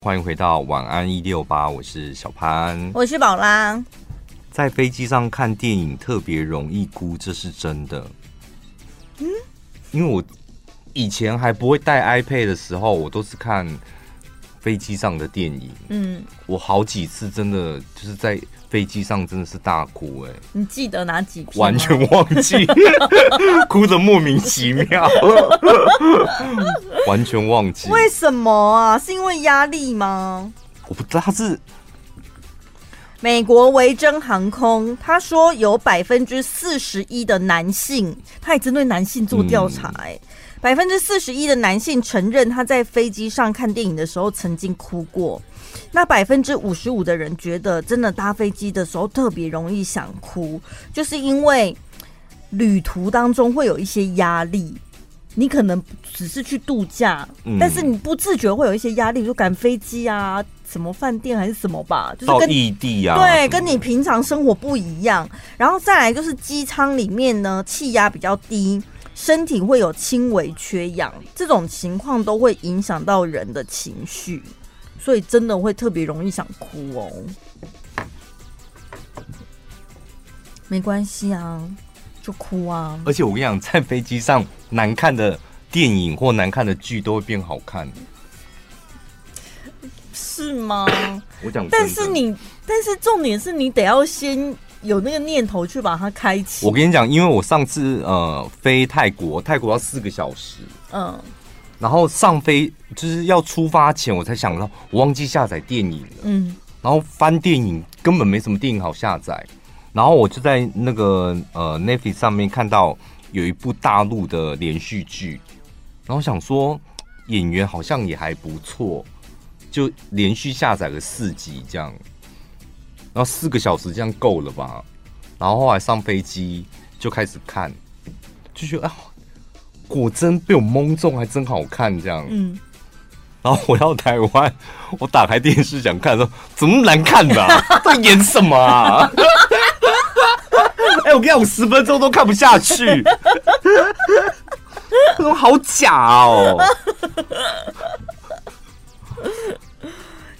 欢迎回到晚安一六八，我是小潘，我是宝拉。在飞机上看电影特别容易哭，这是真的。嗯，因为我以前还不会带 iPad 的时候，我都是看飞机上的电影。嗯，我好几次真的就是在。飞机上真的是大哭哎、欸！你记得哪几篇？完全忘记，哭的莫名其妙，完全忘记。为什么啊？是因为压力吗？我不知道，他是美国维珍航空，他说有百分之四十一的男性，他也针对男性做调查哎、欸，百分之四十一的男性承认他在飞机上看电影的时候曾经哭过。那百分之五十五的人觉得，真的搭飞机的时候特别容易想哭，就是因为旅途当中会有一些压力。你可能只是去度假，嗯、但是你不自觉会有一些压力，就赶飞机啊，什么饭店还是什么吧，就是跟异地啊，对，跟你平常生活不一样。然后再来就是机舱里面呢，气压比较低，身体会有轻微缺氧，这种情况都会影响到人的情绪。所以真的会特别容易想哭哦，没关系啊，就哭啊。而且我跟你讲，在飞机上难看的电影或难看的剧都会变好看，是吗？我讲，但是你，但是重点是你得要先有那个念头去把它开启。我跟你讲，因为我上次呃飞泰国，泰国要四个小时，嗯。然后上飞就是要出发前，我才想到我忘记下载电影了。嗯，然后翻电影根本没什么电影好下载，然后我就在那个呃 Netflix 上面看到有一部大陆的连续剧，然后想说演员好像也还不错，就连续下载了四集这样，然后四个小时这样够了吧？然后后来上飞机就开始看，就觉得啊。果真被我蒙中，还真好看这样。嗯，然后回到台湾，我打开电视想看的时候，怎么难看的、啊？在演什么啊？哎、欸，我跟你讲，我十分钟都看不下去，那种好假哦。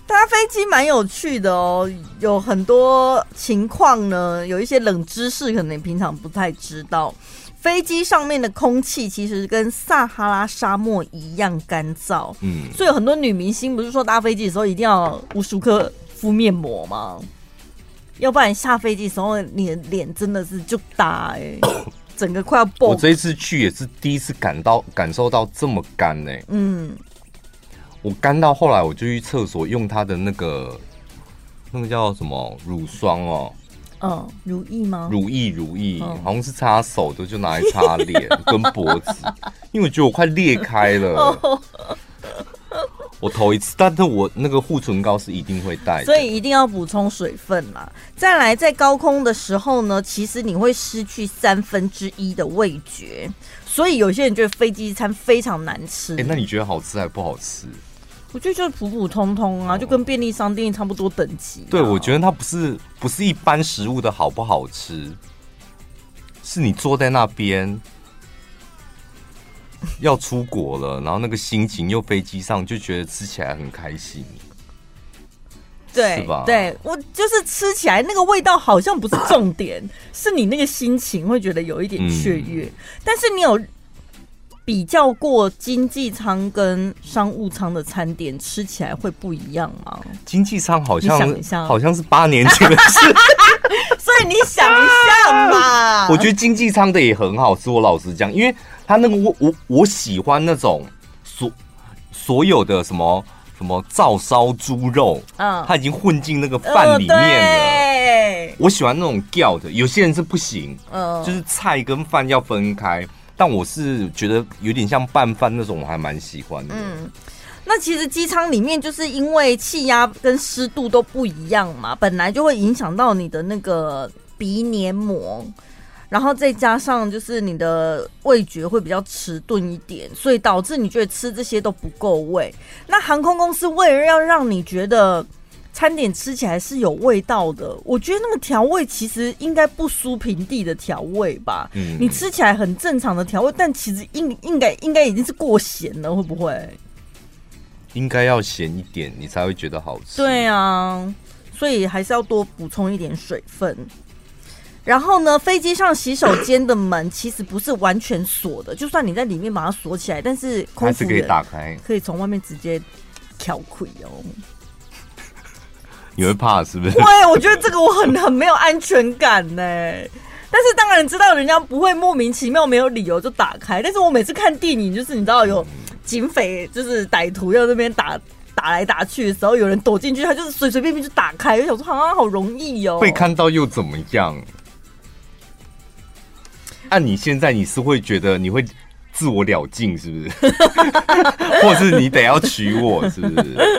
搭飞机蛮有趣的哦，有很多情况呢，有一些冷知识，可能你平常不太知道。飞机上面的空气其实跟撒哈拉沙漠一样干燥，嗯，所以有很多女明星不是说搭飞机的时候一定要无时无刻敷面膜吗？要不然下飞机的时候你的脸真的是就大哎、欸，整个快要爆。我这一次去也是第一次感到感受到这么干哎、欸，嗯，我干到后来我就去厕所用它的那个那个叫什么乳霜哦。嗯，如意吗？如意如意，嗯、好像是擦手的，就拿来擦脸 跟脖子，因为我觉得我快裂开了。哦、我头一次，但是我那个护唇膏是一定会带，所以一定要补充水分嘛。再来，在高空的时候呢，其实你会失去三分之一的味觉，所以有些人觉得飞机餐非常难吃。哎、欸，那你觉得好吃还不好吃？我觉得就是普普通通啊，就跟便利商店差不多等级啊。对，我觉得它不是不是一般食物的好不好吃，是你坐在那边 要出国了，然后那个心情又飞机上，就觉得吃起来很开心。对，吧？对，我就是吃起来那个味道好像不是重点，是你那个心情会觉得有一点雀跃，嗯，但是你有。比较过经济舱跟商务舱的餐点吃起来会不一样吗？经济舱好像好像是八年前的事，所以你想一下嘛。我觉得经济舱的也很好吃，我老实讲，因为他那个我我我喜欢那种所所有的什么什么照烧猪肉，嗯，它已经混进那个饭里面了。呃、我喜欢那种吊的，有些人是不行，嗯，就是菜跟饭要分开。但我是觉得有点像拌饭那种，我还蛮喜欢的。嗯，那其实机舱里面就是因为气压跟湿度都不一样嘛，本来就会影响到你的那个鼻黏膜，然后再加上就是你的味觉会比较迟钝一点，所以导致你觉得吃这些都不够味。那航空公司为了要让你觉得。餐点吃起来是有味道的，我觉得那个调味其实应该不输平地的调味吧。嗯，你吃起来很正常的调味，但其实应应该应该已经是过咸了，会不会？应该要咸一点，你才会觉得好吃。对啊，所以还是要多补充一点水分。然后呢，飞机上洗手间的门其实不是完全锁的，就算你在里面把它锁起来，但是还是可以打开，可以从外面直接撬开哦。你会怕是不是？会，我觉得这个我很很没有安全感呢。但是当然知道人家不会莫名其妙没有理由就打开，但是我每次看电影，就是你知道有警匪，就是歹徒要那边打打来打去的时候，有人躲进去，他就是随随便便就打开，我想说好像好容易哦。被看到又怎么样？按你现在，你是会觉得你会自我了尽，是不是？或者是你得要娶我，是不是？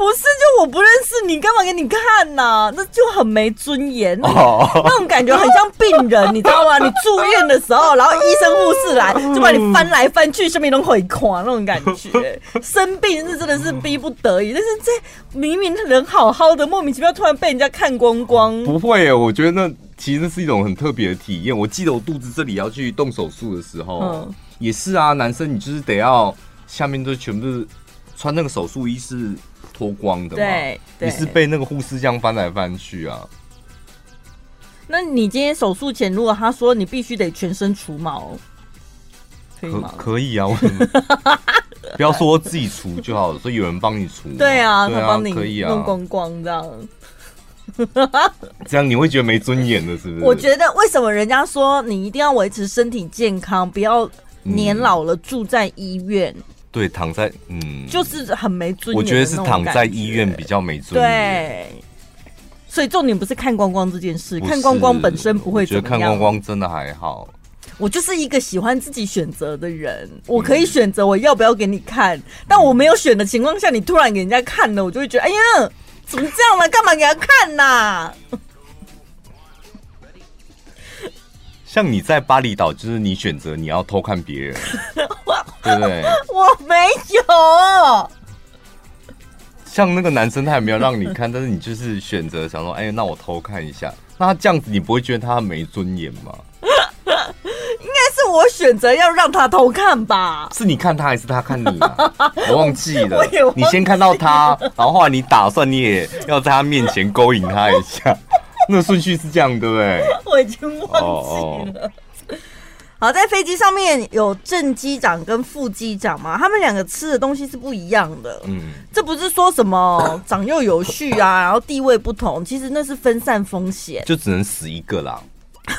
不是，就我不认识你，干嘛给你看呐、啊？那就很没尊严，那种感觉很像病人，你知道吗？你住院的时候，然后医生护士来，就把你翻来翻去，下面都会垮那种感觉。生病是真的是逼不得已，但是这明明人好好的，莫名其妙突然被人家看光光。不会耶，我觉得那其实是一种很特别的体验。我记得我肚子这里要去动手术的时候，嗯，也是啊，男生你就是得要下面都全部是穿那个手术衣是。脱光的嘛？对，你是被那个护士这样翻来翻去啊？那你今天手术前，如果他说你必须得全身除毛，可以吗？可，以啊，为什么？不要说自己除就好了，所以有人帮你除。对啊，对啊，他帮你可以啊，弄光光这样。这样你会觉得没尊严的，是不是？我觉得为什么人家说你一定要维持身体健康，不要年老了住在医院？嗯对，躺在嗯，就是很没尊严。我觉得是躺在医院比较没尊严。对，所以重点不是看光光这件事，看光光本身不会怎么样。我觉得看光光真的还好。我就是一个喜欢自己选择的人，我可以选择我要不要给你看，嗯、但我没有选的情况下，你突然给人家看了，我就会觉得，哎呀，怎么这样了？干嘛给他看呐？像你在巴厘岛，就是你选择你要偷看别人。对不对？我没有。像那个男生，他也没有让你看，但是你就是选择想说，哎，那我偷看一下。那他这样子，你不会觉得他没尊严吗？应该是我选择要让他偷看吧？是你看他，还是他看你啊？我忘记了。你先看到他，然后后来你打算你也要在他面前勾引他一下，那顺序是这样，对不对？我已经忘记了。Oh, oh. 好，在飞机上面有正机长跟副机长嘛，他们两个吃的东西是不一样的。嗯，这不是说什么长幼有序啊，然后地位不同，其实那是分散风险，就只能死一个啦。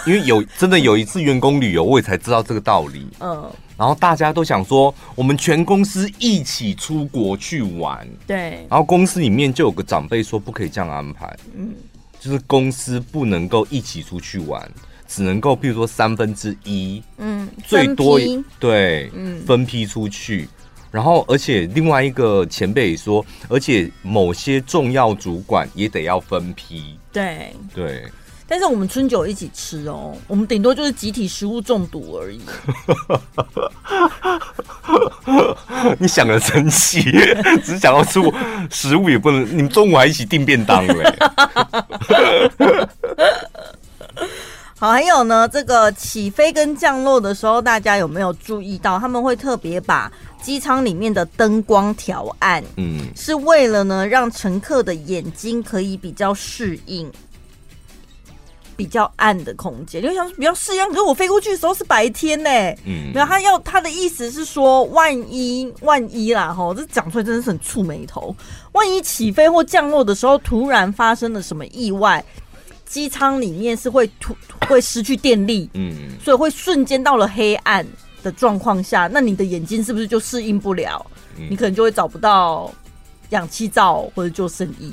因为有真的有一次员工旅游，我也才知道这个道理。嗯，然后大家都想说，我们全公司一起出国去玩。对，然后公司里面就有个长辈说，不可以这样安排。嗯，就是公司不能够一起出去玩。只能够，譬如说三分之一，嗯，最多对，嗯，分批出去。然后，而且另外一个前辈说，而且某些重要主管也得要分批。对对，但是我们春酒一起吃哦，我们顶多就是集体食物中毒而已。你想的真细，只想要吃食物也不能，你们中午还一起订便当嘞。好，还有呢，这个起飞跟降落的时候，大家有没有注意到，他们会特别把机舱里面的灯光调暗，嗯，是为了呢让乘客的眼睛可以比较适应比较暗的空间。就想说比较适应，可是我飞过去的时候是白天呢，嗯，然后他要他的意思是说，万一万一啦，吼，这讲出来真的是很触眉头。万一起飞或降落的时候突然发生了什么意外？机舱里面是会突 会失去电力，嗯，所以会瞬间到了黑暗的状况下，那你的眼睛是不是就适应不了？嗯，你可能就会找不到氧气罩或者救生衣，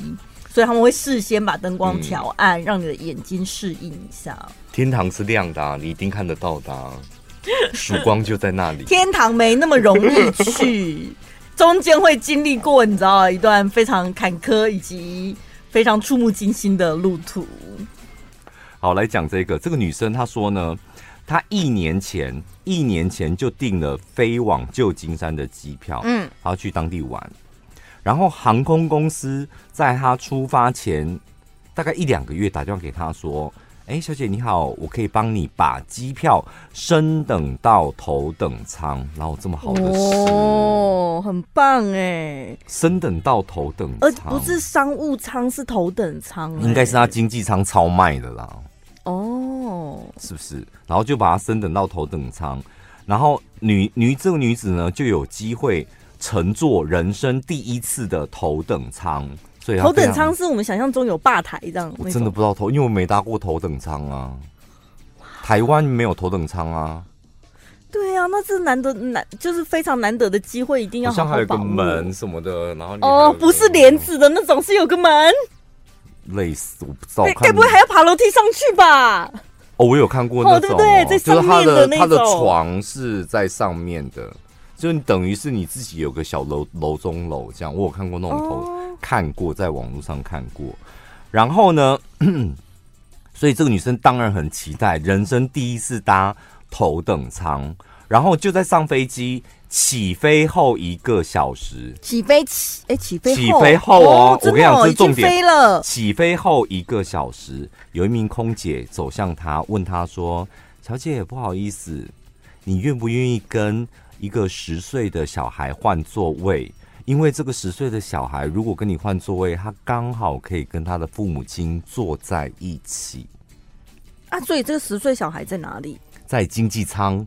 所以他们会事先把灯光调暗，嗯，让你的眼睛适应一下。天堂是亮的啊，你一定看得到的啊，曙光就在那里。天堂没那么容易去，中间会经历过你知道一段非常坎坷以及。非常触目惊心的路途。好，来讲这个。这个女生她说呢，她一年前一年前就订了飞往旧金山的机票，嗯，然后去当地玩。然后航空公司在他出发前大概一两个月打电话给他说：“哎，小姐你好，我可以帮你把机票升等到头等舱，然后这么好的事哦，很棒哎，升等到头等舱，而不是商务舱，是头等舱，应该是他经济舱超卖的啦。哦，是不是？然后就把他升等到头等舱，然后女女这个女子呢就有机会乘坐人生第一次的头等舱。所以头等舱是我们想象中有吧台这样，我真的不知道头，因为我没搭过头等舱啊。台湾没有头等舱啊。对啊，那是难得难，就是非常难得的机会，一定要好好好像还有个门什么的，然后哦，不是帘子的那种，是有个门。累死我不知道，该不会还要爬楼梯上去吧？哦，我有看过那种，对不对？在上面的那种，就是他的他的床是在上面的，就你等于是你自己有个小楼楼中楼这样。我有看过那种头，哦、看过在网络上看过。然后呢，所以这个女生当然很期待人生第一次搭头等舱，然后就在上飞机。起飞后一个小时，起飞起哎，起飞起飞后哦，我跟你讲，这是重点。飞了。起飞后一个小时，有一名空姐走向他，问他说：“小姐，不好意思，你愿不愿意跟一个十岁的小孩换座位？因为这个十岁的小孩如果跟你换座位，他刚好可以跟他的父母亲坐在一起。”啊，所以这个十岁小孩在哪里？在经济舱。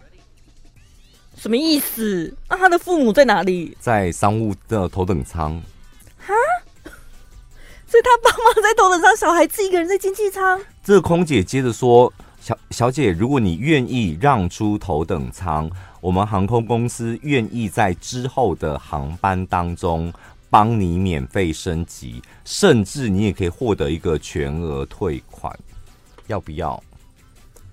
什么意思？那、啊、他的父母在哪里？在商务的头等舱。哈？所以他爸妈在头等舱，小孩自己一个人在经济舱。这个空姐接着说：“小小姐，如果你愿意让出头等舱，我们航空公司愿意在之后的航班当中帮你免费升级，甚至你也可以获得一个全额退款，要不要？”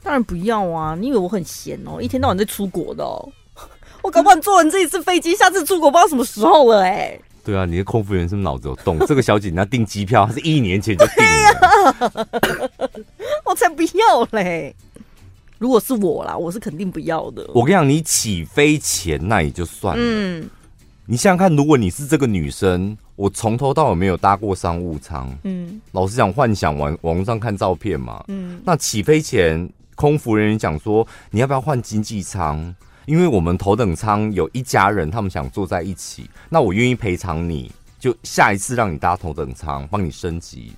当然不要啊！你以为我很闲哦？一天到晚在出国的哦。我搞不好坐完这一次飞机，下次出国不知道什么时候了哎、欸。对啊，你的空服员是不是脑子有洞？这个小姐你要订机票，她是一年前就订了。啊、我才不要嘞！如果是我啦，我是肯定不要的。我跟你讲，你起飞前那也就算了。嗯。你想想看，如果你是这个女生，我从头到尾没有搭过商务舱。嗯。老实讲，幻想网网络上看照片嘛。嗯。那起飞前，空服人员讲说，你要不要换经济舱？因为我们头等舱有一家人，他们想坐在一起，那我愿意赔偿你，就下一次让你搭头等舱，帮你升级，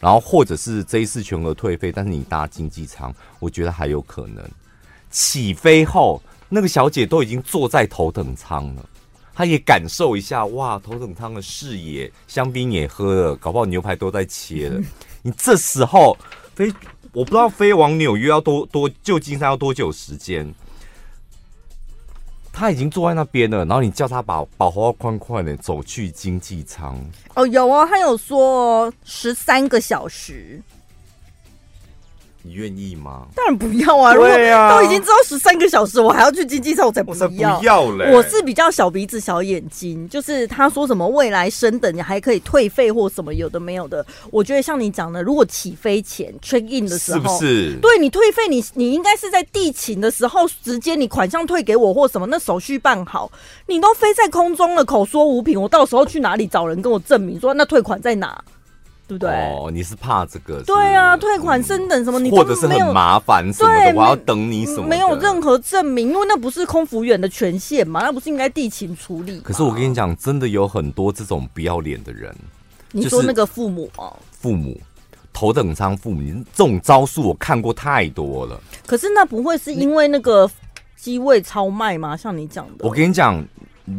然后或者是这一次全额退费，但是你搭经济舱，我觉得还有可能。起飞后，那个小姐都已经坐在头等舱了，她也感受一下，哇，头等舱的视野，香槟也喝了，搞不好牛排都在切了。你这时候飞，我不知道飞往纽约要多多旧金山要多久时间。他已经坐在那边了，然后你叫他把把包快快的走去经济舱。哦，有哦，他有说十三个小时。你愿意吗？当然不要啊！如果，都已经知道十三个小时，我还要去经济舱，我才不要。不要嘞！我是比较小鼻子小眼睛，就是他说什么未来升等你还可以退费或什么有的没有的。我觉得像你讲的，如果起飞前 check in 的时候，是不是？对你退费，你你应该是在地勤的时候直接你款项退给我或什么，那手续办好。你都飞在空中了，口说无凭，我到时候去哪里找人跟我证明说那退款在哪？对不对？哦，你是怕这个？对啊，退款升等什么，你或者是很麻烦什么的，我要等你什么？没有任何证明，因为那不是空服员的权限嘛，那不是应该地勤处理？可是我跟你讲，真的有很多这种不要脸的人。你说那个父母哦，父母头等舱父母，这种招数我看过太多了。可是那不会是因为那个机位超卖吗？像你讲的，我跟你讲。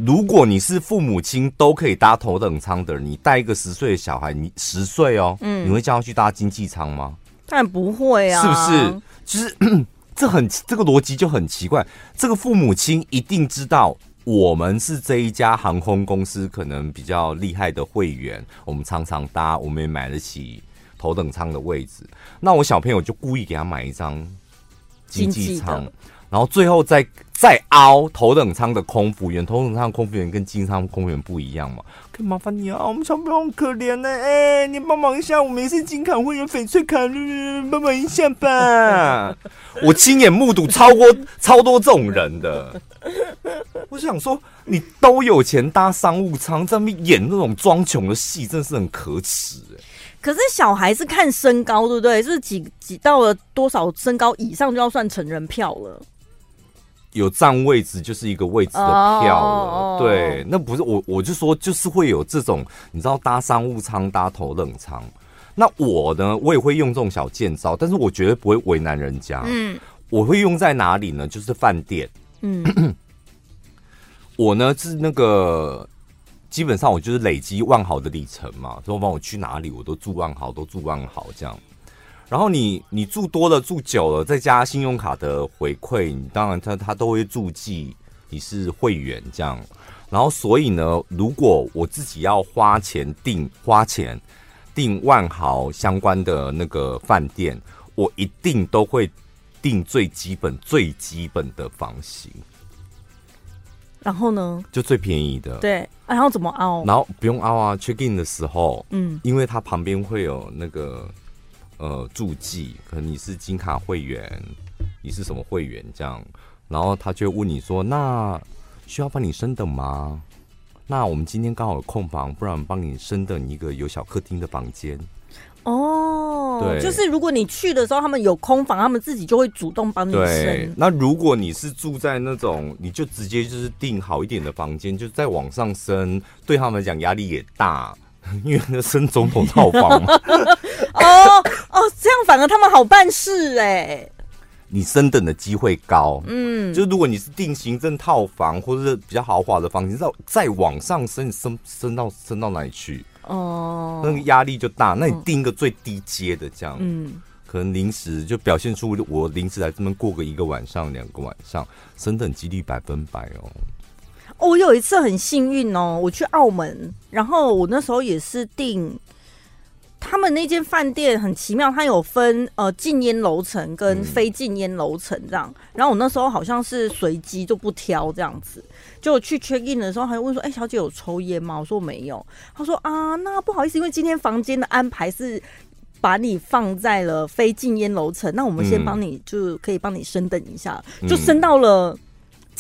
如果你是父母亲都可以搭头等舱的人，你带一个十岁的小孩，你十岁哦，嗯，你会叫他去搭经济舱吗？当然不会啊，是不是？就是 这很这个逻辑就很奇怪。这个父母亲一定知道我们是这一家航空公司可能比较厉害的会员，我们常常搭，我们也买得起头等舱的位置。那我小朋友就故意给他买一张经济舱。然后最后再再凹头等舱的空服员，头等舱的空服员跟经济舱空服员不一样嘛？可以麻烦你啊，我们小朋友很可怜呢，哎，你帮忙一下，我们也是金卡会员、翡翠卡，帮忙一下吧。我亲眼目睹超过超多这种人的，我想说，你都有钱搭商务舱，在那演那种装穷的戏，真的是很可耻。可是小孩是看身高，对不对？是几几到了多少身高以上就要算成人票了？有占位置就是一个位置的票了。Oh. 对，那不是我，我就说就是会有这种，你知道搭商务舱、搭头等舱。那我呢，我也会用这种小贱招，但是我绝对不会为难人家。嗯，我会用在哪里呢？就是饭店。嗯，我呢是那个。基本上我就是累积万豪的里程嘛，所以帮我去哪里我都住万豪，都住万豪这样。然后你你住多了住久了，再加信用卡的回馈，你当然他他都会注记你是会员这样。然后所以呢，如果我自己要花钱订花钱订万豪相关的那个饭店，我一定都会订最基本最基本的房型。然后呢，就最便宜的。对，然后怎么凹？然后不用凹啊，check in 的时候，嗯，因为它旁边会有那个呃注记，可能你是金卡会员，你是什么会员这样，然后他就问你说，那需要帮你升等吗？那我们今天刚好有空房，不然帮你升等一个有小客厅的房间。哦，对，就是如果你去的时候，他们有空房，他们自己就会主动帮你升。那如果你是住在那种，你就直接就是订好一点的房间，就再往上升，对他们来讲压力也大，因为那升总统套房嘛。哦哦，这样反而他们好办事哎。你升等的机会高，嗯，就如果你是定行政套房或者是比较豪华的房间，再再往上升，升升到升到哪里去？哦，那个压力就大。那你定一个最低阶的这样，嗯，可能临时就表现出我临时来这边过个一个晚上、两个晚上，升等几率百分百哦。哦，我有一次很幸运哦，我去澳门，然后我那时候也是订。他们那间饭店很奇妙，它有分呃禁烟楼层跟非禁烟楼层这样。然后我那时候好像是随机就不挑这样子，就去 check in 的时候，还问说：“哎、欸，小姐有抽烟吗？”我说：“没有。”他说：“啊，那不好意思，因为今天房间的安排是把你放在了非禁烟楼层，那我们先帮你就可以帮你升等一下，就升到了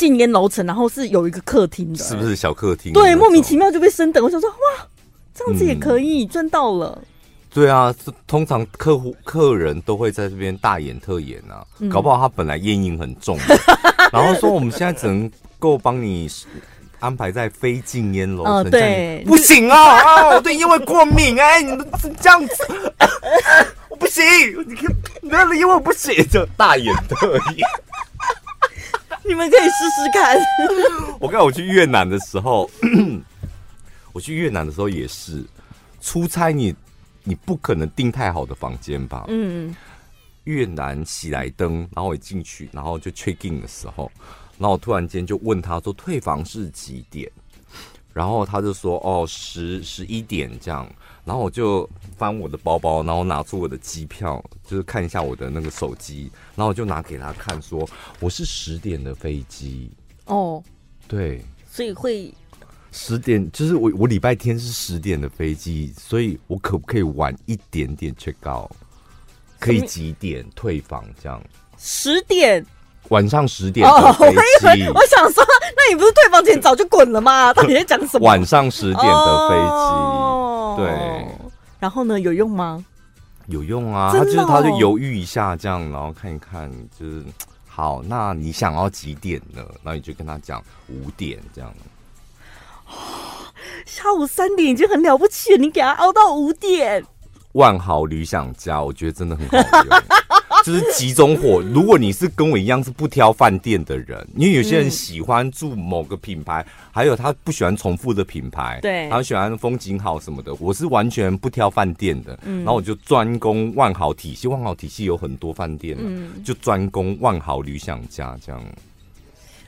禁烟楼层，然后是有一个客厅的，是不是小客厅？对，莫名其妙就被升等。我想说，哇，这样子也可以赚到了。”对啊，通常客户客人都会在这边大演特演啊，嗯、搞不好他本来烟瘾很重，然后说我们现在只能够帮你安排在非禁烟楼层，呃、对，不行啊啊，我对烟味过敏哎、欸，你们这样子，我不行，你看，你那个烟味不行，就大演特演，你们可以试试看。我刚我去越南的时候，我去越南的时候也是出差你。你不可能订太好的房间吧？嗯，越南喜来登，然后我进去，然后就 check in 的时候，然后我突然间就问他说退房是几点？然后他就说哦十十一点这样，然后我就翻我的包包，然后拿出我的机票，就是看一下我的那个手机，然后我就拿给他看说我是十点的飞机哦，对，所以会。十点就是我，我礼拜天是十点的飞机，所以我可不可以晚一点点 check out？可以几点退房这样？十点，晚上十点的飞机。我想说，那你不是退房前早就滚了吗？到底在讲什么？晚上十点的飞机，哦、对。然后呢？有用吗？有用啊！哦、他就是他就犹豫一下，这样，然后看一看，就是好。那你想要几点呢？那你就跟他讲五点这样。下午三点已经很了不起了，你给他熬到五点。万豪旅想家，我觉得真的很好用，就是集中火。如果你是跟我一样是不挑饭店的人，因为有些人喜欢住某个品牌，嗯、还有他不喜欢重复的品牌，对，他喜欢风景好什么的。我是完全不挑饭店的，嗯、然后我就专攻万豪体系。万豪体系有很多饭店，嗯，就专攻万豪旅享家这样。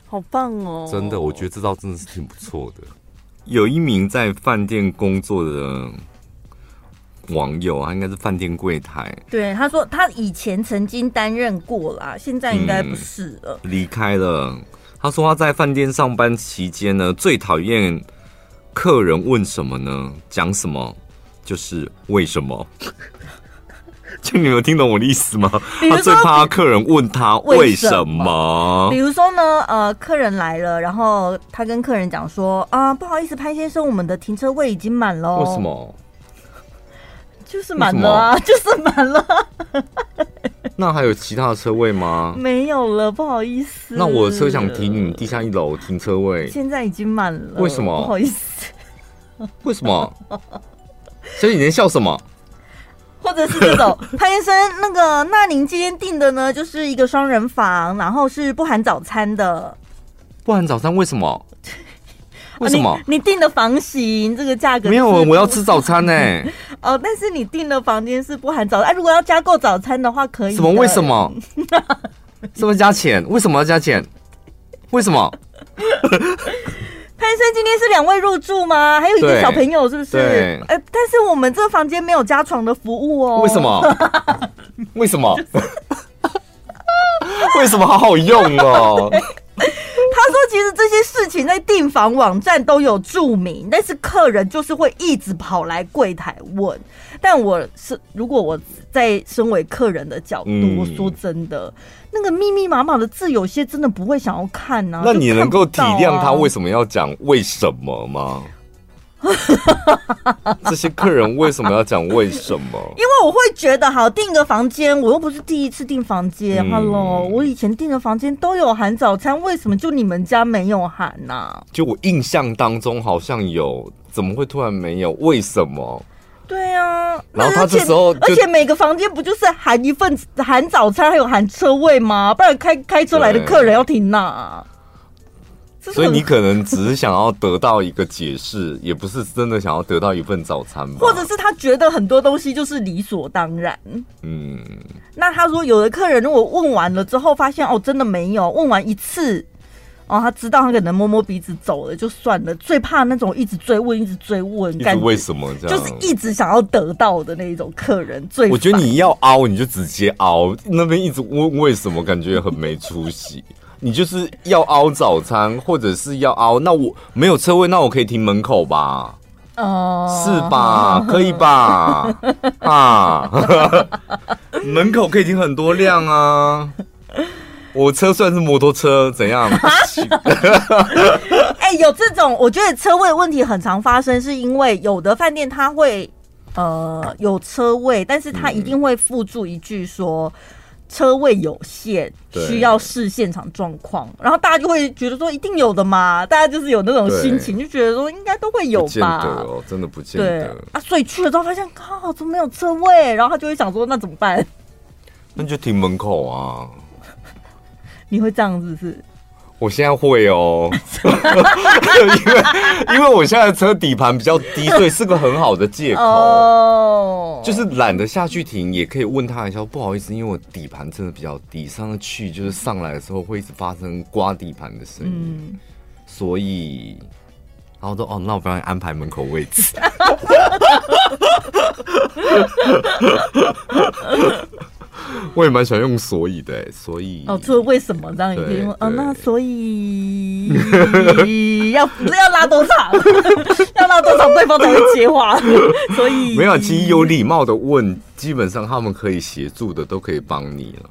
好棒哦！真的，我觉得这招真的是挺不错的。有一名在饭店工作的网友，啊应该是饭店柜台。对，他说他以前曾经担任过啦，现在应该不是了，嗯，离开了。他说他在饭店上班期间呢，最讨厌客人问什么呢？讲什么就是为什么。就你有听懂我的意思吗？他最怕客人问他为什么。比如说呢，呃，客人来了，然后他跟客人讲说啊，不好意思，潘先生，我们的停车位已经满了。为什么？就是满了啊，就是满了。那还有其他的车位吗？没有了，不好意思。那我的车想停你们地下一楼停车位，现在已经满了。为什么？不好意思。为什么？所以你在笑什么？或者是这种潘先生，那个，那您今天订的呢，就是一个双人房，然后是不含早餐的。不含早餐？为什么？为什么？啊、你订的房型这个价格？没有，我要吃早餐呢、欸。哦，但是你订的房间是不含早餐。哎，如果要加购早餐的话，可以。什么？为什么？是不是加钱？为什么要加钱？为什么？潘先生，今天是两位入住吗？还有一个小朋友，是不是？但是我们这个房间没有加床的服务哦。为什么？为什么？为什么好好用哦？他说：“其实这些事情在订房网站都有注明，但是客人就是会一直跑来柜台问。但我是如果我在身为客人的角度，嗯、我说真的，那个密密麻麻的字，有些真的不会想要看呢、啊。那你能够体谅他为什么要讲为什么吗？” 这些客人为什么要讲为什么？因为我会觉得，好订个房间，我又不是第一次订房间。嗯、Hello，我以前订的房间都有含早餐，为什么就你们家没有含呢、啊？就我印象当中好像有，怎么会突然没有？为什么？对啊，然后他这时候，而且每个房间不就是含一份含早餐，还有含车位吗？不然开开车来的客人要停哪？所以你可能只是想要得到一个解释，也不是真的想要得到一份早餐吧？或者是他觉得很多东西就是理所当然。嗯，那他说有的客人如果问完了之后发现哦真的没有，问完一次哦他知道他可能摸摸鼻子走了就算了，最怕那种一直追问一直追问，感觉为什么这样？就是一直想要得到的那一种客人最。我觉得你要凹你就直接凹，那边一直问为什么，感觉很没出息。你就是要凹早餐，或者是要凹，那我没有车位，那我可以停门口吧？哦，是吧？可以吧？啊，门口可以停很多辆啊。我车算是摩托车，怎样？哎、欸，有这种，我觉得车位问题很常发生，是因为有的饭店它会呃有车位，但是它一定会附注一句说。车位有限，需要视现场状况，然后大家就会觉得说一定有的嘛，大家就是有那种心情，就觉得说应该都会有吧。哦，真的不见得。对啊，所以去了之后发现，靠，怎么没有车位？然后他就会想说，那怎么办？那就停门口啊。你会这样子是？我现在会哦，因为因为我现在的车底盘比较低，所以是个很好的借口。哦，就是懒得下去停，也可以问他一下，不好意思，因为我底盘真的比较低，上次去就是上来的时候会一直发生刮底盘的声音，嗯、所以，然后说哦，那我帮你安排门口位置。我也蛮喜欢用所以的，所以哦，除了为什么这样也可以用哦，那所以要要拉多长？要拉多长对方才会接话？所以没有，其实有礼貌的问，基本上他们可以协助的都可以帮你了，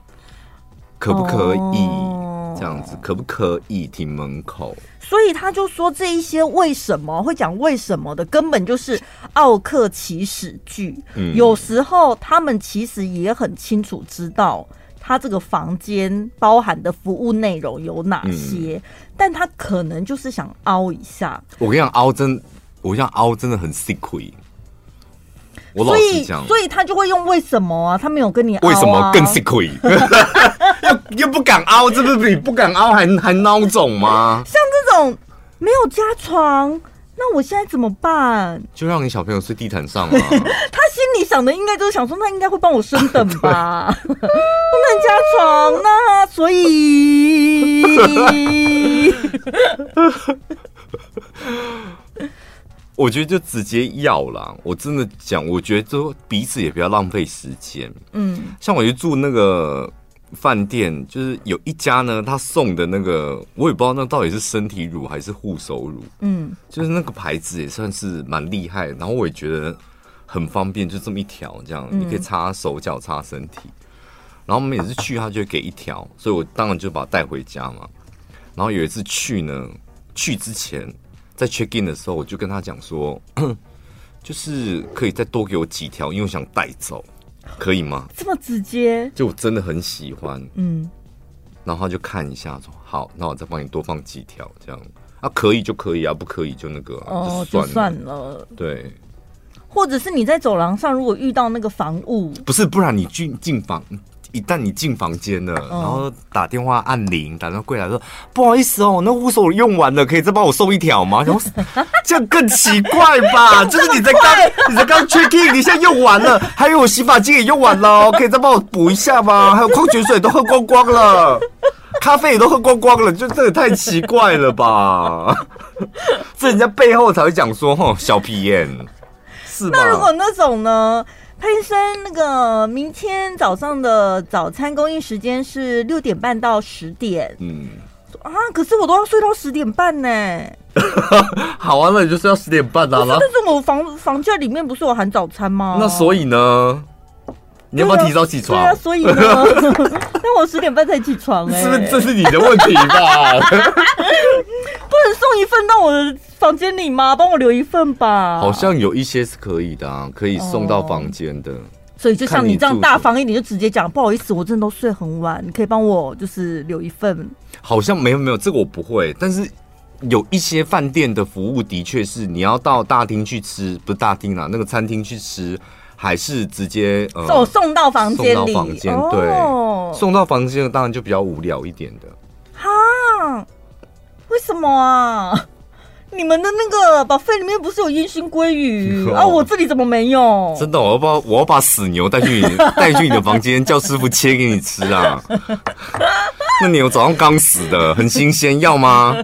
可不可以？哦这样子可不可以停门口？所以他就说这一些为什么会讲为什么的，根本就是奥克起始句。嗯，有时候他们其实也很清楚知道他这个房间包含的服务内容有哪些，嗯，但他可能就是想凹一下。我跟你讲，凹真，我跟你讲凹真的很 secret。我所以，所以他就会用为什么啊？他没有跟你为什么更吃亏？又又不敢凹，这不是比不敢凹还还孬种吗？像这种没有加床，那我现在怎么办？就让你小朋友睡地毯上嘛。他心里想的应该就是想说，他应该会帮我升等吧？不能加床，那所以。我觉得就直接要啦。我真的讲，我觉得就彼此也不要浪费时间。嗯，像我去住那个饭店，就是有一家呢，他送的那个，我也不知道那到底是身体乳还是护手乳。嗯，就是那个牌子也算是蛮厉害，然后我也觉得很方便，就这么一条，这样你可以擦手脚、擦身体。然后每次去他就会给一条，所以我当然就把它带回家嘛。然后有一次去呢，去之前。在 check in 的时候，我就跟他讲说，就是可以再多给我几条，因为我想带走，可以吗？这么直接？就我真的很喜欢，嗯。然后他就看一下，说好，那我再帮你多放几条，这样啊，可以就可以啊，不可以就那个、啊、哦，就算了，算了。对，或者是你在走廊上如果遇到那个房务，不是，不然你进进房。一旦你进房间了，然后打电话按铃，打到柜台说：“不好意思哦，那护手用完了，可以再帮我送一条吗？”然后 这样更奇怪吧？就 是你在刚你在刚 check in，你现在用完了，还有我洗发精也用完了，可以再帮我补一下吗？还有矿泉水都喝光光了，咖啡也都喝光光了，就这也太奇怪了吧？这人家背后才会讲说：“吼，小皮眼。”是吗？那如果那种呢？潘医生，那个明天早上的早餐供应时间是六点半到十点。嗯，啊，可是我都要睡到十点半呢。好啊，那你就睡到十点半啊。但是我房房价里面不是有含早餐吗？那所以呢？你要不要提早起床？对啊，所以呢？那我十点半才起床哎，是不是这是你的问题吧？不能送一份到我的房间里吗？帮我留一份吧。好像有一些是可以的啊，可以送到房间的。所以就像你这样大方一点，就直接讲，不好意思，我真的都睡很晚，你可以帮我就是留一份。好像没有没有，这个我不会。但是有一些饭店的服务的确是你要到大厅去吃，不是大厅啊，那个餐厅去吃。还是直接呃送送到房间里，送到房间，对，送到房间当然就比较无聊一点的。哈，为什么啊？你们的那个 buffet 里面不是有烟熏鲑鱼 啊？我这里怎么没有？真的，我要把我要把死牛带去你 带去你的房间，叫师傅切给你吃啊！那牛早上刚死的，很新鲜，要吗？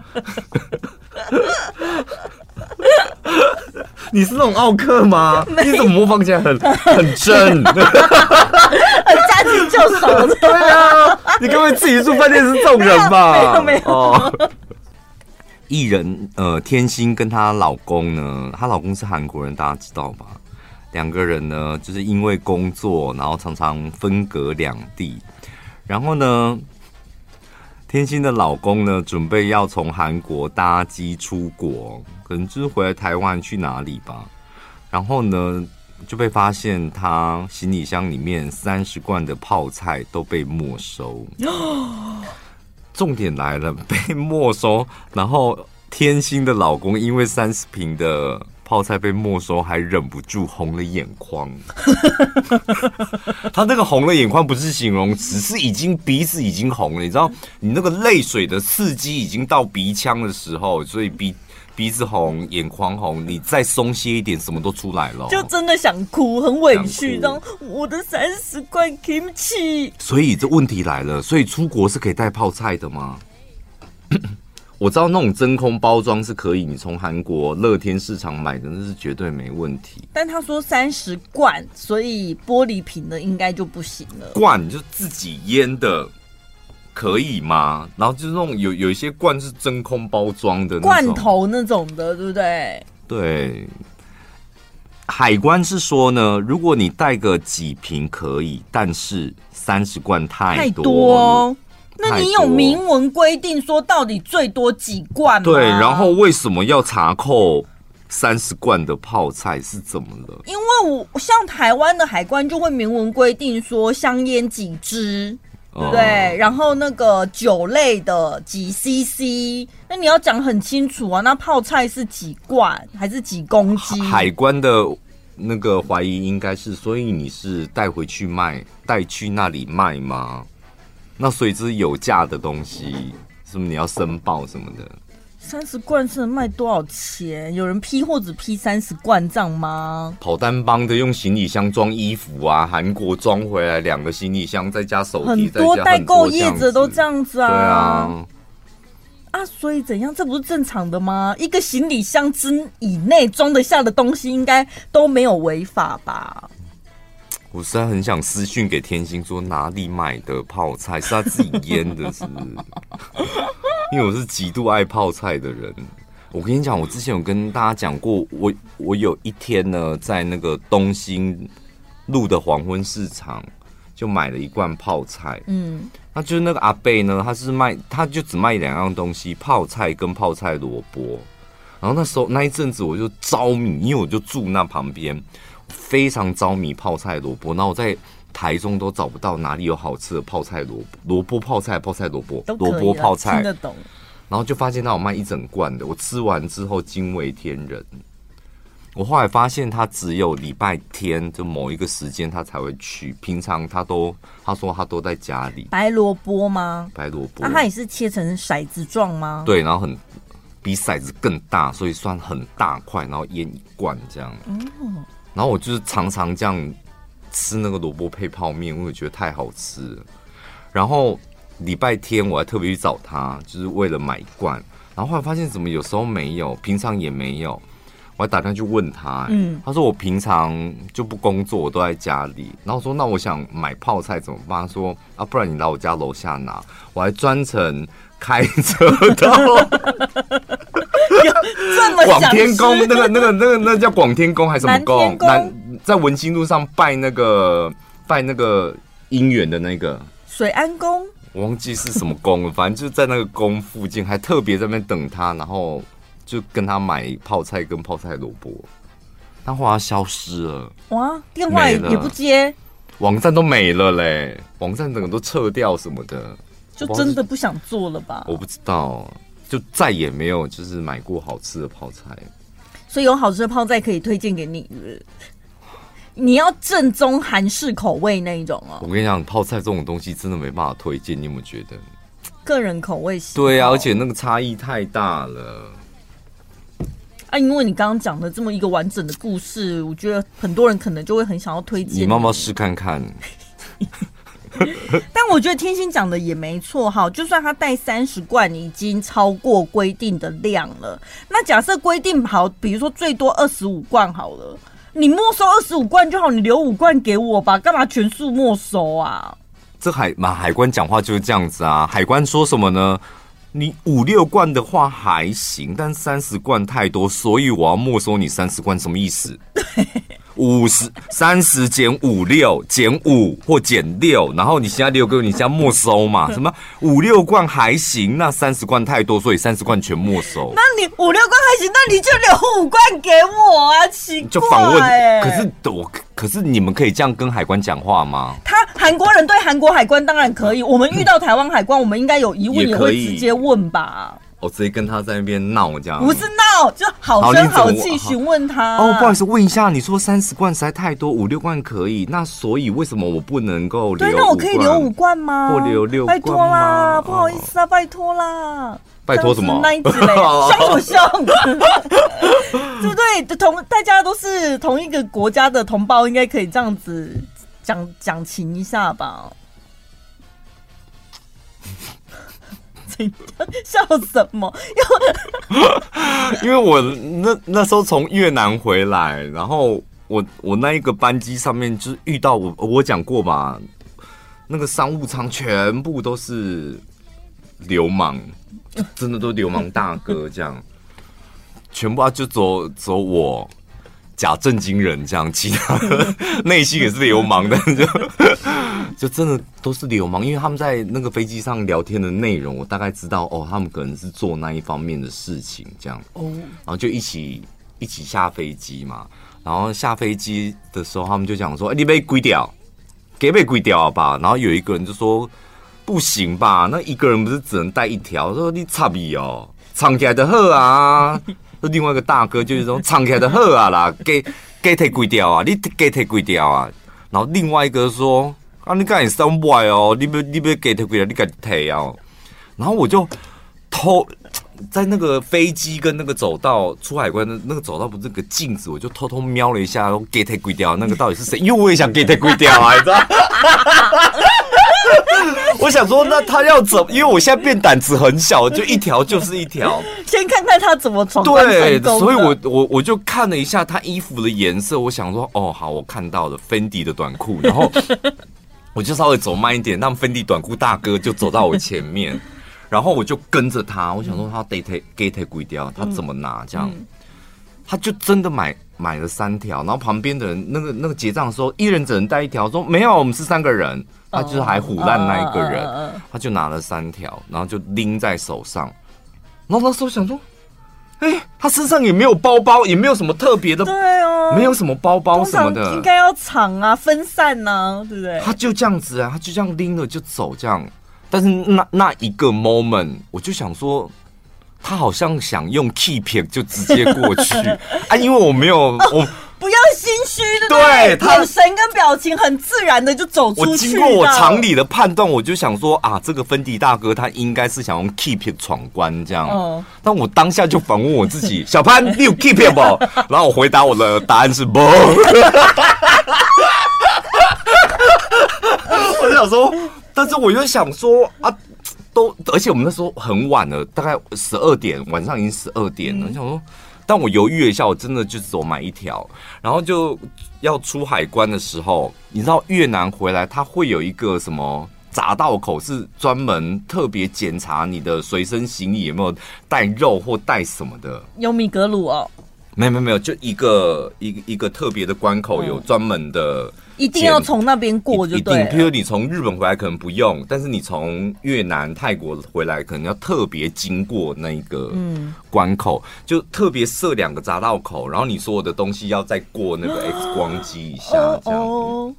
你是那种奥客吗？你怎么模仿起来很很真，很驾轻就熟？对啊，你根本自己住饭店是这种人吧？没有没有。哦，艺人呃，天心跟她老公呢，她老公是韩国人，大家知道吧？两个人呢，就是因为工作，然后常常分隔两地，然后呢。天心的老公呢，准备要从韩国搭机出国，可能就是回来台湾去哪里吧。然后呢，就被发现他行李箱里面三十罐的泡菜都被没收。重点来了，被没收。然后天心的老公因为三十瓶的。泡菜被没收，还忍不住红了眼眶。他那个红了眼眶不是形容词，是已经鼻子已经红了。你知道，你那个泪水的刺激已经到鼻腔的时候，所以鼻鼻子红、眼眶红，你再松懈一点，什么都出来了。就真的想哭，很委屈。然后我的三十块 kimchi。所以这问题来了，所以出国是可以带泡菜的吗？我知道那种真空包装是可以，你从韩国乐天市场买的那是绝对没问题。但他说三十罐，所以玻璃瓶的应该就不行了。罐就自己腌的，可以吗？然后就是那种有有一些罐是真空包装的罐头那种的，对不对？对。海关是说呢，如果你带个几瓶可以，但是三十罐太多。太多那你有明文规定说到底最多几罐吗？对，然后为什么要查扣三十罐的泡菜是怎么了？因为我像台湾的海关就会明文规定说香烟几支，对不对？嗯、然后那个酒类的几 CC，那你要讲很清楚啊。那泡菜是几罐还是几公斤？海关的那个怀疑应该是，所以你是带回去卖，带去那里卖吗？那所以这是有价的东西，是不是你要申报什么的？三十罐是能卖多少钱？有人批货只批三十罐这样吗？跑单帮的用行李箱装衣服啊，韩国装回来两个行李箱再加手提，很多代购业者都这样子啊。对啊，啊，所以怎样？这不是正常的吗？一个行李箱之以内装得下的东西，应该都没有违法吧？我实在很想私讯给天心说，哪里买的泡菜是他自己腌的，是不是？因为我是极度爱泡菜的人。我跟你讲，我之前有跟大家讲过，我我有一天呢，在那个东兴路的黄昏市场就买了一罐泡菜。嗯，那就是那个阿贝呢，他是卖，他就只卖两样东西，泡菜跟泡菜萝卜。然后那时候那一阵子我就着迷，因为我就住那旁边，非常着迷泡菜萝卜。然后我在台中都找不到哪里有好吃的泡菜萝卜，萝卜泡菜、泡菜萝卜、萝卜泡菜，听得懂。然后就发现他有卖一整罐的，我吃完之后惊为天人。我后来发现他只有礼拜天就某一个时间他才会去，平常他都他说他都在家里。白萝卜吗？白萝卜。那他也是切成骰子状吗？对，然后很比骰子更大，所以算很大块，然后腌一罐这样。嗯。然后我就是常常这样吃那个萝卜配泡面，我也觉得太好吃了。然后礼拜天我还特别去找他，就是为了买一罐。然后后来发现怎么有时候没有，平常也没有。我还打电话去问他，嗯，他说我平常就不工作，我都在家里。然后我说那我想买泡菜怎么办？他说啊，不然你来我家楼下拿。我还专程开车到 广天宫，那个那个那个那叫广天宫还是什么宫？南在文心路上拜那个拜那个姻缘的那个水安宫，我忘记是什么宫了，反正就是在那个宫附近，还特别在那边等他，然后。就跟他买泡菜跟泡菜萝卜，他后来消失了。哇，电话也不接，网站都没了嘞，网站整个都撤掉什么的，就真的不想做了吧？我不知道，就再也没有就是买过好吃的泡菜。所以有好吃的泡菜可以推荐给你，你要正宗韩式口味那一种哦。我跟你讲，泡菜这种东西真的没办法推荐，你有没有觉得？个人口味是。对啊，而且那个差异太大了。啊，因为你刚刚讲的这么一个完整的故事，我觉得很多人可能就会很想要推荐你。你慢慢试看看。但我觉得天心讲的也没错哈，就算他带三十罐已经超过规定的量了，那假设规定好，比如说最多二十五罐好了，你没收二十五罐就好，你留五罐给我吧，干嘛全数没收啊？这海马海关讲话就是这样子啊，海关说什么呢？你五六罐的话还行，但三十罐太多，所以我要没收你三十罐，什么意思？五十三十减五六减五或减六，然后你现在六个，你现在没收嘛？什么五六罐还行，那三十罐太多，所以三十罐全没收。那你五六罐还行，那你就留五罐给我啊？奇怪，就访问，可是我可是你们可以这样跟海关讲话吗？他韩国人对韩国海关当然可以，我们遇到台湾海关，我们应该有疑问也会直接问吧？我直接跟他在那边闹，这样不是闹，就好声好气询问他。哦，不好意思，问一下，你说三十罐实在太多，五六罐可以，那所以为什么我不能够留？对，那我可以留五罐吗？或留六罐？拜托啦，不好意思啊，拜托啦，拜托什么？那一子嘞，像不像？对不对？同大家都是同一个国家的同胞，应该可以这样子讲讲情一下吧。笑什么？因为我那那时候从越南回来，然后我我那一个班机上面就是遇到我我讲过吧，那个商务舱全部都是流氓，真的都流氓大哥这样，全部啊就走走我。假正经人这样，其他 内心也是流氓的，就就真的都是流氓，因为他们在那个飞机上聊天的内容，我大概知道哦，他们可能是做那一方面的事情，这样哦，然后就一起一起下飞机嘛，然后下飞机的时候，他们就讲说：“欸、你被归掉，给被归掉吧。”然后有一个人就说：“不行吧？那一个人不是只能带一条？”说：“你差逼哦，藏起来的好啊。” 那另外一个大哥，就是说藏起来的好啊啦，给给提几条啊，你给提几条啊。然后另外一个说啊，你赶紧上外哦，你不你不给提几条，你赶紧提啊。然后我就偷在那个飞机跟那个走道出海关的那个走道不是个镜子，我就偷偷瞄了一下，说给提几条，那个到底是谁？因为我也想给提几条啊，你知道。我想说，那他要怎么？因为我现在变胆子很小，就一条就是一条。先看看他怎么闯。对，所以我我我就看了一下他衣服的颜色，我想说，哦，好，我看到了，Fendi 的短裤。然后我就稍微走慢一点，让 Fendi 短裤大哥就走到我前面，然后我就跟着他。我想说，他 date gate 鬼掉，他怎么拿？这样，他就真的买买了三条。然后旁边的人，那个那个结账的时候，一人只能带一条。说没有，我们是三个人。他就是还唬烂那一个人，oh, uh, uh, uh, uh. 他就拿了三条，然后就拎在手上。然后那时候想说，哎，他身上也没有包包，也没有什么特别的，对哦，没有什么包包什么的，应该要藏啊，分散呢、啊，对不对？他就这样子啊，他就这样拎了就走，这样。但是那那一个 moment，我就想说，他好像想用 keep 就直接过去 啊，因为我没有、哦、我。不要心虚，对不对？眼神跟表情很自然的就走出去。我经过我常理的判断，我就想说啊，这个芬迪大哥他应该是想用 keep 闯关这样。嗯。但我当下就反问我自己：小潘，你有 keep 不？然后我回答我的答案是不。我就想说，但是我又想说啊，都而且我们那时候很晚了，大概十二点，晚上已经十二点了。我、嗯、想说。但我犹豫了一下，我真的就只买一条，然后就要出海关的时候，你知道越南回来，它会有一个什么闸道口，是专门特别检查你的随身行李有没有带肉或带什么的。有米格鲁哦。没有没有没有，就一个一个一个特别的关口，有专门的、嗯，一定要从那边过就对。比如你从日本回来可能不用，但是你从越南、泰国回来可能要特别经过那个关口，嗯、就特别设两个匝道口，然后你所有的东西要再过那个 X 光机一下，这样子。哦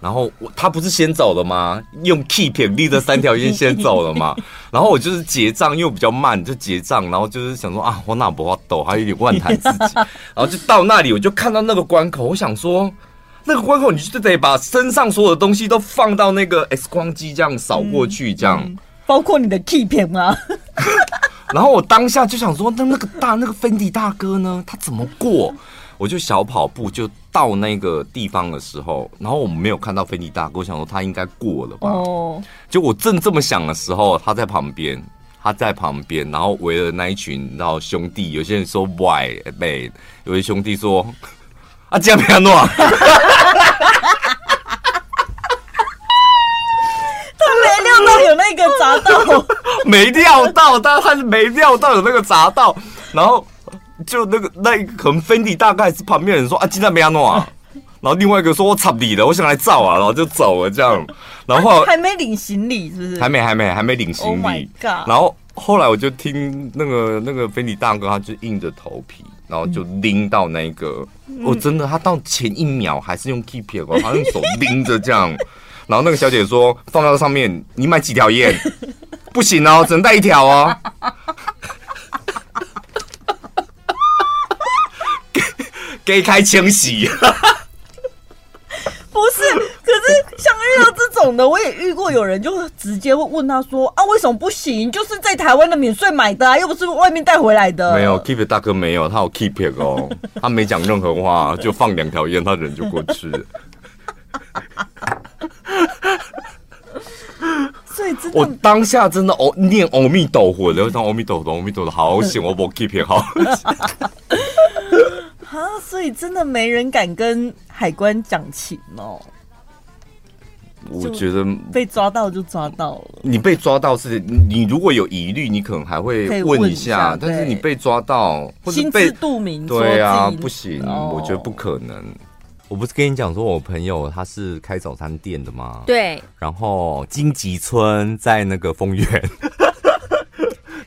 然后我他不是先走了吗？用 keep 立这三条线先走了嘛。然后我就是结账，因为我比较慢，就结账。然后就是想说啊，我哪不好抖，还有点万谈自己。然后就到那里，我就看到那个关口，我想说，那个关口你就得把身上所有的东西都放到那个 X 光机这样扫过去，这样、嗯嗯，包括你的 keep 吗？然后我当下就想说，那那个大那个芬迪大哥呢？他怎么过？我就小跑步就到那个地方的时候，然后我们没有看到芬尼大哥，我想说他应该过了吧。哦。就我正这么想的时候，他在旁边，他在旁边，然后围了那一群，然后兄弟，有些人说 Why 没，有些兄弟说 啊，这样不要弄。他没料到有那个匝道，没料到，但他是没料到有那个匝道，然后。就那个那一个可能芬迪大概是旁边人说啊，今天没安诺啊，然后另外一个说我操你的，我想来照啊，然后就走了这样，然后还没领行李是不是？还没还没还没领行李，oh 然后后来我就听那个那个芬迪大哥，他就硬着头皮，然后就拎到那个，我、嗯哦、真的他到前一秒还是用 keep 的，他用手拎着这样，然后那个小姐说放到上面，你买几条烟？不行哦，只能带一条哦。给开清洗，不是，可是像遇到这种的，我也遇过，有人就直接会问他说啊，为什么不行？就是在台湾的免税买的啊，又不是外面带回来的。没有，Keep 大哥没有，他有 Keep it 哦，他没讲任何话，就放两条烟，他人就过去了。所以真的，我当下真的哦念阿弥陀佛然后当阿弥陀佛，阿弥陀佛，好险，我不 Keep it 好。啊，所以真的没人敢跟海关讲情哦。我觉得被抓到就抓到了。你被抓到是，你如果有疑虑，你可能还会问一下。但是你被抓到，心知肚明，对啊，不行，我觉得不可能。我不是跟你讲说，我朋友他是开早餐店的吗？对。然后金吉村在那个丰原。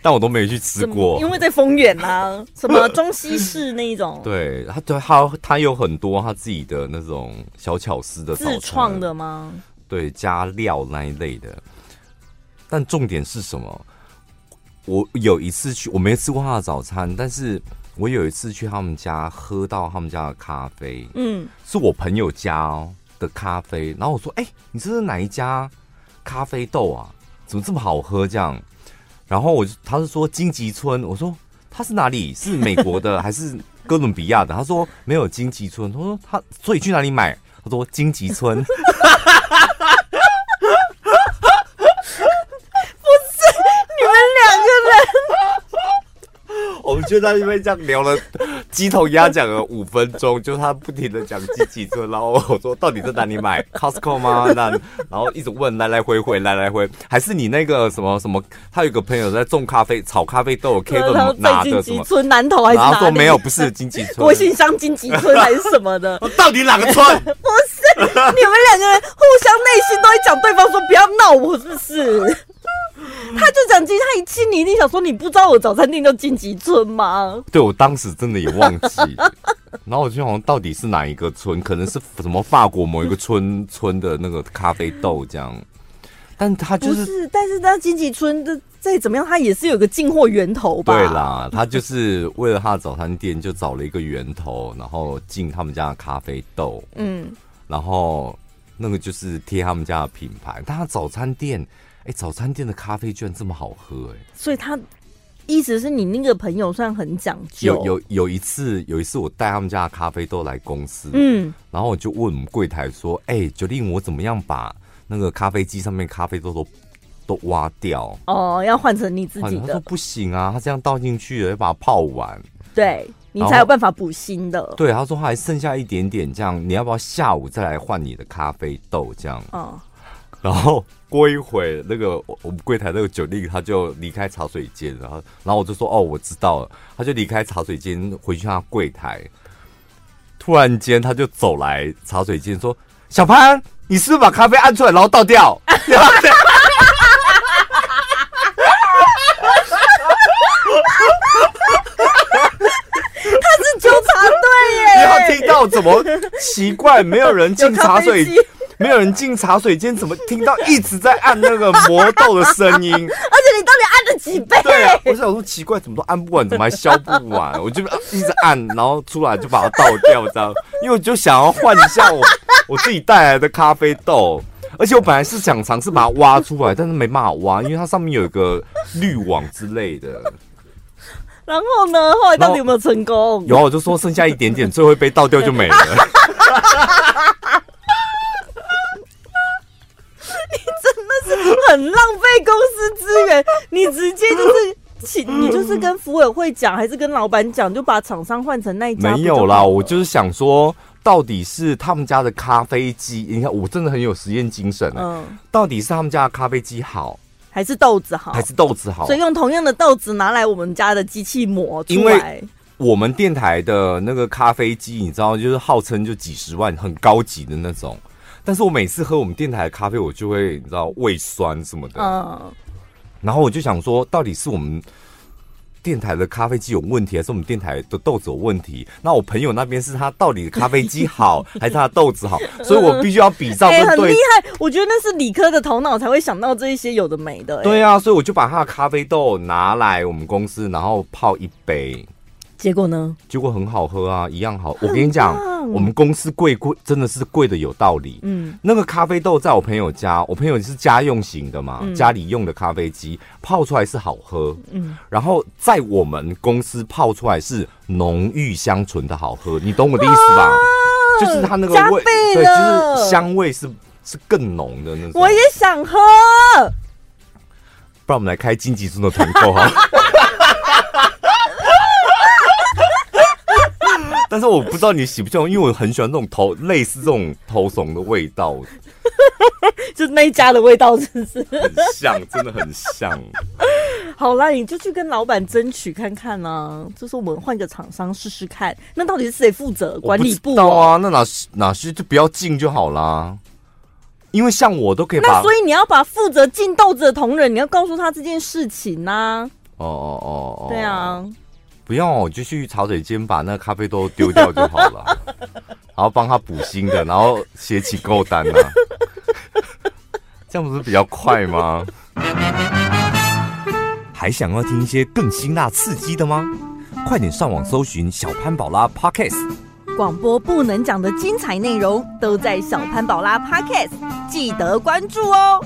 但我都没去吃过，因为在丰原啊，什么中西式那一种。对，他对他他有很多他自己的那种小巧思的，自创的吗？对，加料那一类的。但重点是什么？我有一次去，我没吃过他的早餐，但是我有一次去他们家喝到他们家的咖啡，嗯，是我朋友家的咖啡。然后我说：“哎、欸，你这是哪一家咖啡豆啊？怎么这么好喝？”这样。然后我，他是说荆棘村，我说他是哪里？是美国的还是哥伦比亚的？他说没有荆棘村，他说他所以去哪里买？他说荆棘村。不是你们两个人我们就在那边这样聊了鸡同鸭讲了五分钟，就他不停的讲机器车，然后我说到底在哪里买？Costco 吗？那然后一直问来来回回来来回，还是你那个什么什么？他有个朋友在种咖啡，炒咖啡豆，Kevin 拿的什么村南头还是然后？说没有，不是金吉村，国信乡金吉村还是什么的？到底哪个村？不是，你们两个人互相内心都会讲对方说不要闹我，是不是？他就讲金，他一亲你一定想说，你不知道我早餐店叫金吉村吗？对，我当时真的也忘记，然后我就想到底是哪一个村，可能是什么法国某一个村 村的那个咖啡豆这样，但他就是，是但是那金吉村的再怎么样，他也是有个进货源头吧？对啦，他就是为了他的早餐店就找了一个源头，然后进他们家的咖啡豆，嗯，然后那个就是贴他们家的品牌，但他早餐店。哎、欸，早餐店的咖啡居然这么好喝哎、欸！所以他意思是你那个朋友算很讲究。有有有一次，有一次我带他们家的咖啡豆来公司，嗯，然后我就问我们柜台说：“哎、欸，决定我怎么样把那个咖啡机上面咖啡豆都都挖掉？哦，要换成你自己的？”他说：“不行啊，他这样倒进去了，要把它泡完，对你才有办法补新的。”对，他说还剩下一点点，这样你要不要下午再来换你的咖啡豆？这样，哦。然后过一会，那个我们柜台那个酒令他就离开茶水间，然后然后我就说哦，我知道了，他就离开茶水间回去他柜台。突然间他就走来茶水间说：“小潘，你是不是把咖啡按出来，然后倒掉？”他是纠察队耶！你要听到怎么奇怪？没有人进茶水。没有人进茶水间，怎么听到一直在按那个魔豆的声音？而且你到底按了几杯？对啊，我想说奇怪，怎么都按不完，怎么还消不完？我就一直按，然后出来就把它倒掉，这样。因为我就想要换一下我我自己带来的咖啡豆，而且我本来是想尝试把它挖出来，但是没办法挖，因为它上面有一个滤网之类的。然后呢？后来到底有没有成功？有，我就说剩下一点点，最后一杯倒掉就没了。很浪费公司资源，你直接就是请，你就是跟福委会讲，还是跟老板讲，就把厂商换成那一家？没有啦，我就是想说，到底是他们家的咖啡机？你看，我真的很有实验精神、欸。嗯，到底是他们家的咖啡机好，还是豆子好？还是豆子好？所以用同样的豆子拿来我们家的机器磨出来。因为我们电台的那个咖啡机，你知道，就是号称就几十万，很高级的那种。但是我每次喝我们电台的咖啡，我就会你知道胃酸什么的，嗯，然后我就想说，到底是我们电台的咖啡机有问题，还是我们电台的豆子有问题？那我朋友那边是他到底咖啡机好，还是他的豆子好？所以我必须要比照。哎，很厉害！我觉得那是理科的头脑才会想到这一些有的没的。对啊，所以我就把他的咖啡豆拿来我们公司，然后泡一杯。结果呢？结果很好喝啊，一样好。我跟你讲，我们公司贵贵真的是贵的有道理。嗯，那个咖啡豆在我朋友家，我朋友是家用型的嘛，嗯、家里用的咖啡机泡出来是好喝。嗯，然后在我们公司泡出来是浓郁香醇的好喝，你懂我的意思吧？啊、就是它那个味，对，就是香味是是更浓的那种。我也想喝，不然我们来开金吉中的团购哈。但是我不知道你喜不喜欢，因为我很喜欢这种头类似这种头怂的味道，就是那一家的味道，是不是？很像，真的很像。好啦，你就去跟老板争取看看啊，就是我们换个厂商试试看。那到底是谁负责？管理部啊？那哪哪些就不要进就好啦。因为像我都可以把，那所以你要把负责进豆子的同仁，你要告诉他这件事情呢、啊。哦哦哦哦，对啊。不用，我就去茶水间把那个咖啡豆丢掉就好了，然后帮他补新的，然后写起购单啊，这样不是比较快吗？还想要听一些更辛辣刺激的吗？快点上网搜寻小潘宝拉 Podcast，广播不能讲的精彩内容都在小潘宝拉 Podcast，记得关注哦。